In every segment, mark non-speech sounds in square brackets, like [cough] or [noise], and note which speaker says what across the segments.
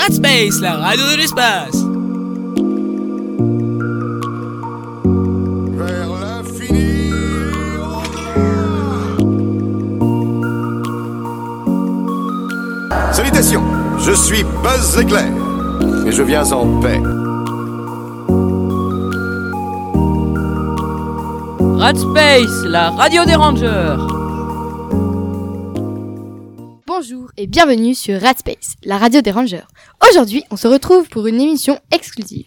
Speaker 1: Radspace, la radio de l'espace.
Speaker 2: Vers l'infini. Salutations, je suis Buzz Éclair et je viens en paix.
Speaker 3: Radspace, la radio des rangers.
Speaker 4: Bonjour et bienvenue sur Radspace, la radio des rangers. Aujourd'hui, on se retrouve pour une émission exclusive.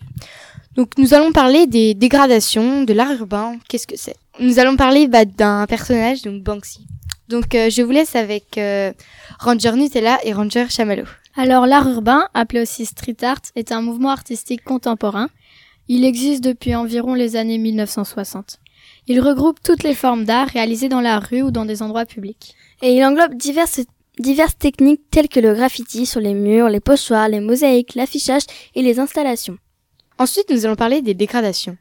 Speaker 4: Donc nous allons parler des dégradations, de l'art urbain, qu'est-ce que c'est? Nous allons parler bah, d'un personnage, donc Banksy. Donc euh, je vous laisse avec euh, Ranger Nutella et Ranger Chamallow.
Speaker 5: Alors l'art urbain, appelé aussi street art, est un mouvement artistique contemporain. Il existe depuis environ les années 1960. Il regroupe toutes les formes d'art réalisées dans la rue ou dans des endroits publics.
Speaker 6: Et il englobe diverses, diverses techniques telles que le graffiti sur les murs, les pochoirs, les mosaïques, l'affichage et les installations.
Speaker 4: Ensuite, nous allons parler des dégradations.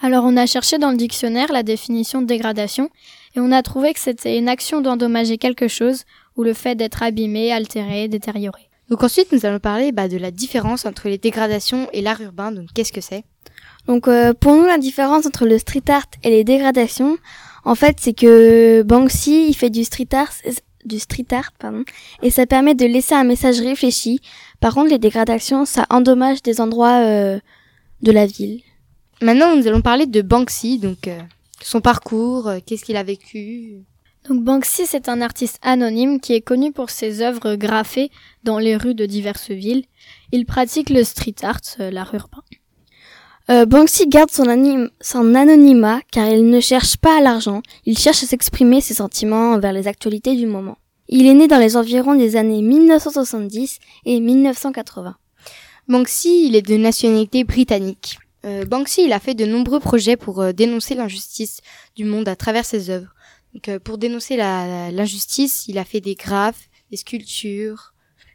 Speaker 5: Alors on a cherché dans le dictionnaire la définition de dégradation et on a trouvé que c'était une action d'endommager quelque chose ou le fait d'être abîmé, altéré, détérioré.
Speaker 4: Donc ensuite, nous allons parler bah, de la différence entre les dégradations et l'art urbain. Donc qu'est-ce que c'est?
Speaker 6: Donc euh, pour nous, la différence entre le street art et les dégradations, en fait, c'est que Banksy, il fait du street art, du street art, pardon, et ça permet de laisser un message réfléchi. Par contre, les dégradations, ça endommage des endroits euh, de la ville.
Speaker 4: Maintenant, nous allons parler de Banksy, donc euh, son parcours, euh, qu'est-ce qu'il a vécu.
Speaker 5: Donc Banksy, c'est un artiste anonyme qui est connu pour ses œuvres graffées dans les rues de diverses villes. Il pratique le street art, euh, l'art urbain.
Speaker 6: Euh, Banksy garde son, anonymat car il ne cherche pas l'argent, il cherche à s'exprimer ses sentiments envers les actualités du moment. Il est né dans les environs des années 1970 et 1980.
Speaker 4: Banksy, il est de nationalité britannique. Euh, Banksy, il a fait de nombreux projets pour euh, dénoncer l'injustice du monde à travers ses œuvres. Donc, euh, pour dénoncer l'injustice, il a fait des graphes, des sculptures,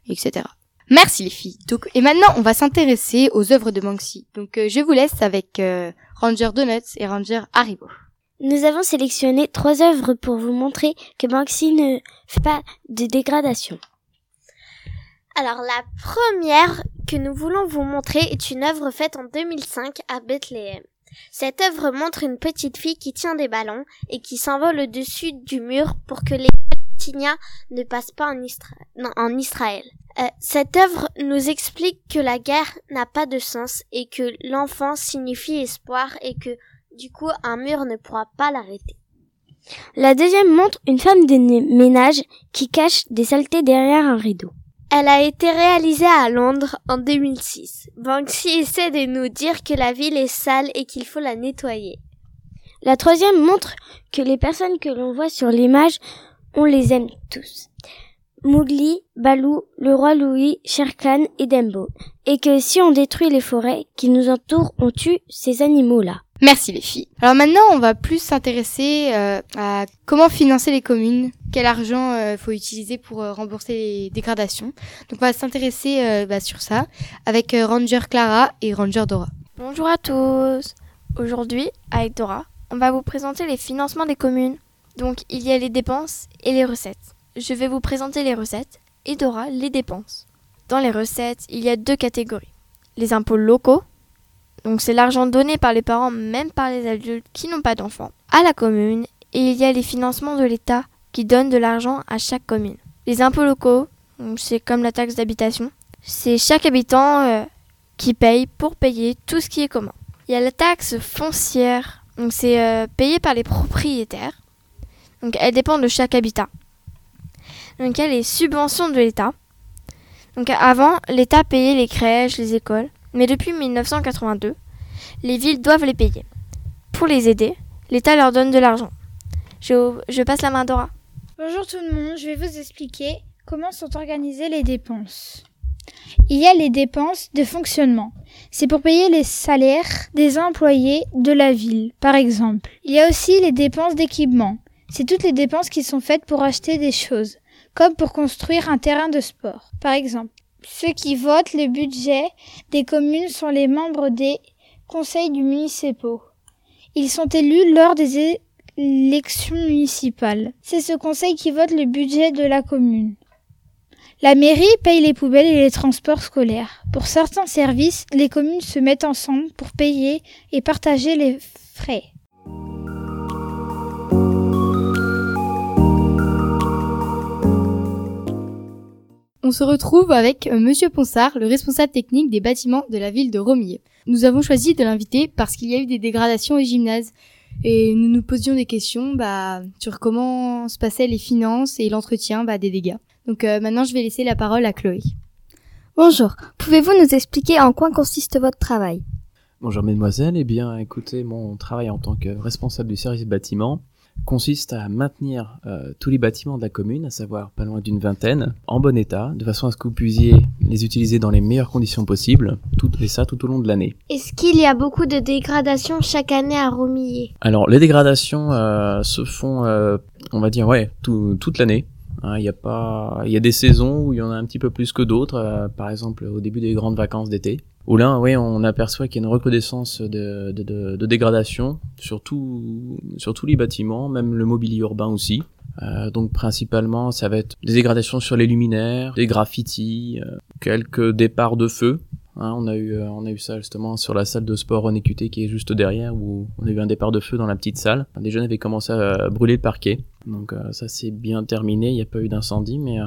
Speaker 4: etc. Merci les filles. Et maintenant, on va s'intéresser aux œuvres de Banksy. Donc, euh, je vous laisse avec euh, Ranger Donuts et Ranger Haribo.
Speaker 7: Nous avons sélectionné trois œuvres pour vous montrer que Banksy ne fait pas de dégradation. Alors la première que nous voulons vous montrer est une œuvre faite en 2005 à Bethléem. Cette œuvre montre une petite fille qui tient des ballons et qui s'envole au-dessus du mur pour que les Ne passent pas en, Isra- non, en Israël. Euh, cette œuvre nous explique que la guerre n'a pas de sens et que l'enfant signifie espoir et que du coup, un mur ne pourra pas l'arrêter.
Speaker 6: La deuxième montre une femme de ménage qui cache des saletés derrière un rideau.
Speaker 7: Elle a été réalisée à Londres en 2006. Banksy essaie de nous dire que la ville est sale et qu'il faut la nettoyer.
Speaker 6: La troisième montre que les personnes que l'on voit sur l'image, on les aime tous. Mowgli, Balou, le roi Louis, Shere Khan et Dembo. Et que si on détruit les forêts qui nous entourent, on tue ces animaux-là.
Speaker 4: Merci les filles. Alors maintenant, on va plus s'intéresser euh, à comment financer les communes, quel argent euh, faut utiliser pour euh, rembourser les dégradations. Donc on va s'intéresser euh, bah, sur ça avec euh, Ranger Clara et Ranger Dora.
Speaker 8: Bonjour à tous. Aujourd'hui, avec Dora, on va vous présenter les financements des communes. Donc, il y a les dépenses et les recettes. Je vais vous présenter les recettes et Dora les dépenses. Dans les recettes, il y a deux catégories. Les impôts locaux, donc c'est l'argent donné par les parents, même par les adultes qui n'ont pas d'enfants, à la commune. Et il y a les financements de l'État qui donnent de l'argent à chaque commune. Les impôts locaux, c'est comme la taxe d'habitation, c'est chaque habitant euh, qui paye pour payer tout ce qui est commun. Il y a la taxe foncière, donc c'est euh, payé par les propriétaires. Donc elle dépend de chaque habitat. Donc il y a les subventions de l'État. Donc avant, l'État payait les crèches, les écoles, mais depuis 1982, les villes doivent les payer. Pour les aider, l'État leur donne de l'argent. Je, passe la main à Dora.
Speaker 9: Bonjour tout le monde, je vais vous expliquer comment sont organisées les dépenses. Il y a les dépenses de fonctionnement. C'est pour payer les salaires des employés de la ville, par exemple. Il y a aussi les dépenses d'équipement. C'est toutes les dépenses qui sont faites pour acheter des choses, comme pour construire un terrain de sport, par exemple. Ceux qui votent le budget des communes sont les membres des conseils du municipaux. Ils sont élus lors des élections municipales. C'est ce conseil qui vote le budget de la commune. La mairie paye les poubelles et les transports scolaires. Pour certains services, les communes se mettent ensemble pour payer et partager les frais.
Speaker 4: On se retrouve avec euh, Monsieur Ponsard, le responsable technique des bâtiments de la ville de Romilly. Nous avons choisi de l'inviter parce qu'il y a eu des dégradations au gymnase et nous nous posions des questions bah, sur comment se passaient les finances et l'entretien bah, des dégâts. Donc euh, maintenant, je vais laisser la parole à Chloé.
Speaker 6: Bonjour, pouvez-vous nous expliquer en quoi consiste votre travail?
Speaker 10: Bonjour mesdemoiselles, eh bien écoutez, mon travail en tant que responsable du service bâtiment consiste à maintenir euh, tous les bâtiments de la commune, à savoir pas loin d'une vingtaine, en bon état, de façon à ce que vous puissiez les utiliser dans les meilleures conditions possibles, tout, et ça tout au long de l'année.
Speaker 7: Est-ce qu'il y a beaucoup de dégradations chaque année à Romilly?
Speaker 10: Alors les dégradations euh, se font, euh, on va dire, ouais, tout, toute l'année. Hein, Il y a pas, il y a des saisons où il y en a un petit peu plus que d'autres. par exemple, au début des grandes vacances d'été. Où là, oui, on aperçoit qu'il y a une recrudescence de, dégradation sur, sur tous les bâtiments, même le mobilier urbain aussi. Euh, donc principalement, ça va être des dégradations sur les luminaires, des graffitis, euh, quelques départs de feu. Hein, on a eu, euh, on a eu ça justement sur la salle de sport René Cuté qui est juste derrière où on a eu un départ de feu dans la petite salle. Des jeunes avaient commencé à brûler le parquet. Donc ça c'est bien terminé, il n'y a pas eu d'incendie, mais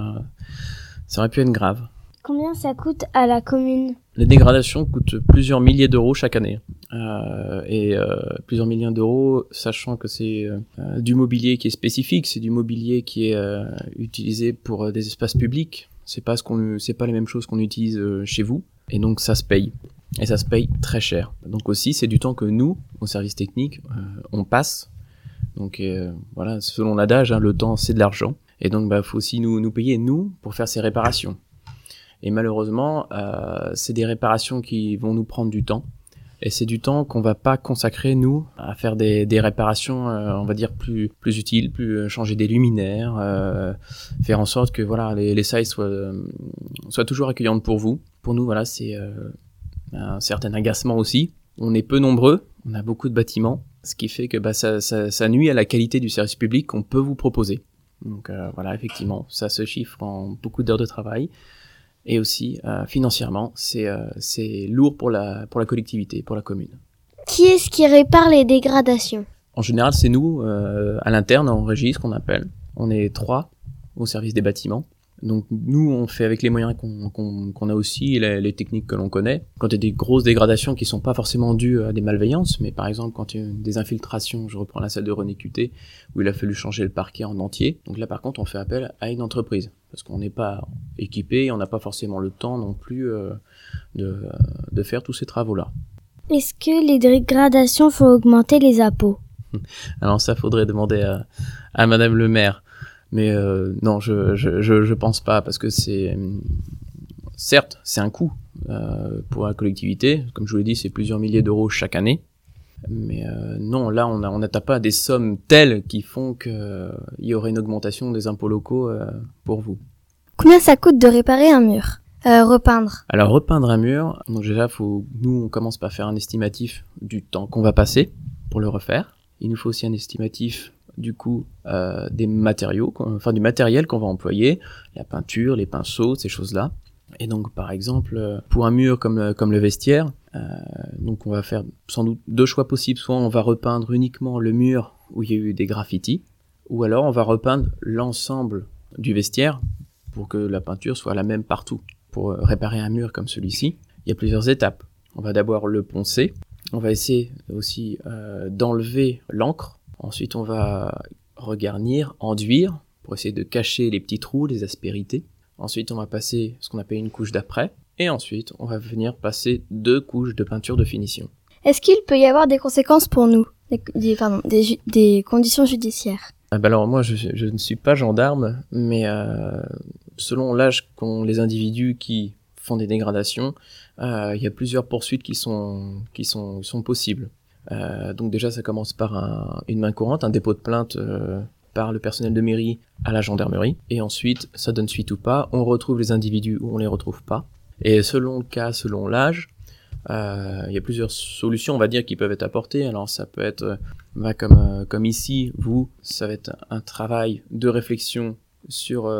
Speaker 10: ça aurait pu être grave.
Speaker 7: Combien ça coûte à la commune
Speaker 10: Les dégradations coûtent plusieurs milliers d'euros chaque année. Euh, et euh, plusieurs millions d'euros, sachant que c'est euh, du mobilier qui est spécifique, c'est du mobilier qui est utilisé pour des espaces publics. C'est pas ce qu'on, c'est pas les mêmes choses qu'on utilise chez vous. Et donc ça se paye. Et ça se paye très cher. Donc aussi, c'est du temps que nous, au service technique, on passe. Donc voilà, selon l'adage, hein, le temps c'est de l'argent. Et donc bah faut aussi nous payer nous pour faire ces réparations. Et malheureusement, euh, c'est des réparations qui vont nous prendre du temps. Et c'est du temps qu'on va pas consacrer, nous, à faire des, des réparations, euh, on va dire, plus, plus utiles, plus euh, changer des luminaires, euh, faire en sorte que voilà, les, les salles soient, euh, soient toujours accueillantes pour vous. Pour nous, voilà, c'est euh, un certain agacement aussi. On est peu nombreux, on a beaucoup de bâtiments, ce qui fait que bah, ça, ça, ça nuit à la qualité du service public qu'on peut vous proposer. Donc euh, voilà, effectivement, ça se chiffre en beaucoup d'heures de travail. Et aussi, euh, financièrement, c'est euh, lourd pour la, pour la collectivité, pour la commune.
Speaker 7: Qui est-ce qui répare les dégradations?
Speaker 10: En général, c'est nous, euh, à l'interne, en régie, ce qu'on appelle. On est trois au service des bâtiments. Donc nous, on fait avec les moyens qu'on a aussi, les, les techniques que l'on connaît. Quand il y a des grosses dégradations qui sont pas forcément dues à des malveillances, mais par exemple quand il y a des infiltrations, je reprends la salle de René Cuté, où il a fallu changer le parquet en entier. Donc là, par contre, on fait appel à une entreprise, parce qu'on n'est pas équipé, et on n'a pas forcément le temps non plus euh, de, de faire tous ces travaux-là.
Speaker 7: Est-ce que les dégradations font augmenter les impôts? [laughs]
Speaker 10: Alors ça, faudrait demander à, à Madame le maire. Mais euh, non, je, je, je, je pense pas, parce que c'est... Certes, c'est un coût euh, pour la collectivité. Comme je vous l'ai dit, c'est plusieurs milliers d'euros chaque année. Mais euh, non, là, on n'a on n'atteint pas des sommes telles qui font qu'il y aurait une augmentation des impôts locaux euh, pour vous.
Speaker 6: Combien ça coûte de réparer un mur euh, Repeindre?
Speaker 10: Alors repeindre un mur, donc déjà faut nous on commence par faire un estimatif du temps qu'on va passer pour le refaire. Il nous faut aussi un estimatif du coup euh, des matériaux, enfin du matériel qu'on va employer, la peinture, les pinceaux, ces choses-là. Et donc par exemple euh, pour un mur comme comme le vestiaire, euh, donc on va faire sans doute deux choix possibles. Soit on va repeindre uniquement le mur où il y a eu des graffitis, ou alors on va repeindre l'ensemble du vestiaire pour que la peinture soit la même partout pour réparer un mur comme celui-ci, il y a plusieurs étapes. On va d'abord le poncer, on va essayer aussi d'enlever l'encre, ensuite on va regarnir, enduire, pour essayer de cacher les petits trous, les aspérités. Ensuite on va passer ce qu'on appelle une couche d'après, et ensuite on va venir passer deux couches de peinture de finition.
Speaker 6: Est-ce qu'il peut y avoir des conséquences pour nous? Des, des- pardon, des, ju- des conditions judiciaires?
Speaker 10: Ah bah alors moi je, je ne suis pas gendarme, mais euh, selon l'âge qu'ont les individus qui font des dégradations, euh, il y a plusieurs poursuites qui sont, qui sont, sont possibles. Euh, donc déjà ça commence par un- une main courante, un dépôt de plainte euh, par le personnel de mairie à la gendarmerie, et ensuite ça donne suite ou pas, on retrouve les individus ou on les retrouve pas. Et selon le cas, selon l'âge, euh, il y a plusieurs solutions, on va dire, qui peuvent être apportées. Alors ça peut être, euh, bah, comme, comme ici, vous, ça va être un travail de réflexion sur,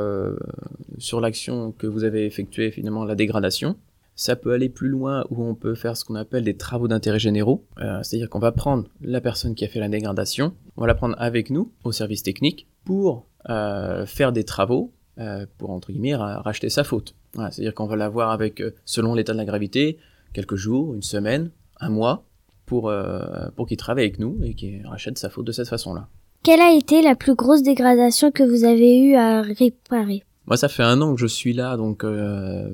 Speaker 10: sur l'action que vous avez effectuée, finalement, la dégradation. Ça peut aller plus loin où on peut faire ce qu'on appelle des travaux d'intérêt généraux. Euh, C'est-à-dire qu'on va prendre la personne qui a fait la dégradation, on va la prendre avec nous au service technique pour euh, faire des travaux euh, pour, entre guillemets, ra- racheter sa faute. Voilà, C'est-à-dire qu'on va la voir avec, selon l'état de la gravité, quelques jours, une semaine, un mois, pour, pour qu'il travaille avec nous et qu'il rachète sa faute de cette façon-là.
Speaker 7: Quelle a été la plus grosse dégradation que vous avez eu à réparer?
Speaker 10: Moi, ça fait un an que je suis là, donc euh,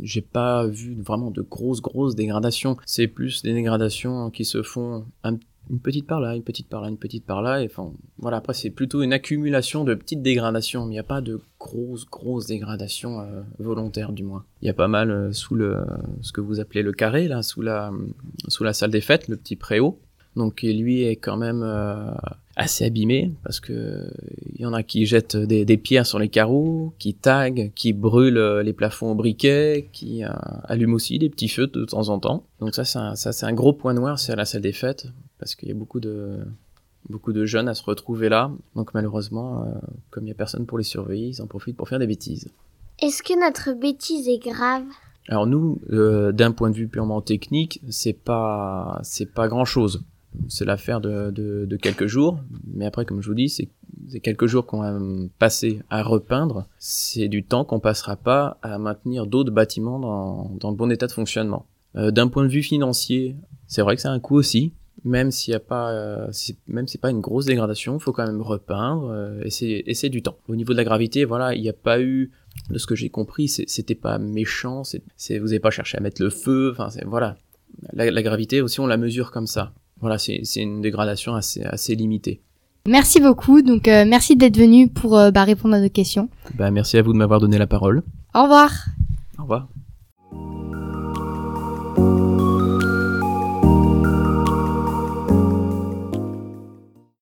Speaker 10: j'ai pas vu vraiment de grosses, grosses dégradations. C'est plus des dégradations qui se font un- une petite par là, une petite par là, une petite par là. Enfin, voilà, après, c'est plutôt une accumulation de petites dégradations, mais il n'y a pas de grosses, grosses dégradations euh, volontaires, du moins. Il y a pas mal euh, sous le, ce que vous appelez le carré, là, sous la, sous la salle des fêtes, le petit préau. Donc, lui est quand même euh, assez abîmé parce que il y en a qui jettent des, des pierres sur les carreaux, qui taguent, qui brûlent euh, les plafonds au briquet, qui euh, allument aussi des petits feux de temps en temps. Donc ça, c'est un, ça, c'est un gros point noir, c'est à la salle des fêtes parce qu'il y a beaucoup de beaucoup de jeunes à se retrouver là. Donc malheureusement, euh, comme il y a personne pour les surveiller, ils en profitent pour faire des bêtises.
Speaker 7: Est-ce que notre bêtise est grave?
Speaker 10: Alors nous, euh, d'un point de vue purement technique, c'est pas c'est pas grand chose. C'est l'affaire de, de, quelques jours, mais après, comme je vous dis, c'est quelques jours qu'on va passer à repeindre. C'est du temps qu'on passera pas à maintenir d'autres bâtiments dans, dans le bon état de fonctionnement. Euh, d'un point de vue financier, c'est vrai que c'est un coût aussi. Même s'il y a pas, euh, même c'est pas une grosse dégradation, faut quand même repeindre euh, et c'est du temps. Au niveau de la gravité, voilà, il n'y a pas eu de ce que j'ai compris, c'était pas méchant, c'est, vous n'avez pas cherché à mettre le feu, enfin voilà. La gravité aussi on la mesure comme ça. Voilà, c'est, une dégradation assez, assez limitée.
Speaker 4: Merci beaucoup. Donc, euh, merci d'être venu pour euh, bah, répondre à nos questions.
Speaker 10: Bah, merci à vous de m'avoir donné la parole.
Speaker 4: Au revoir.
Speaker 10: Au revoir.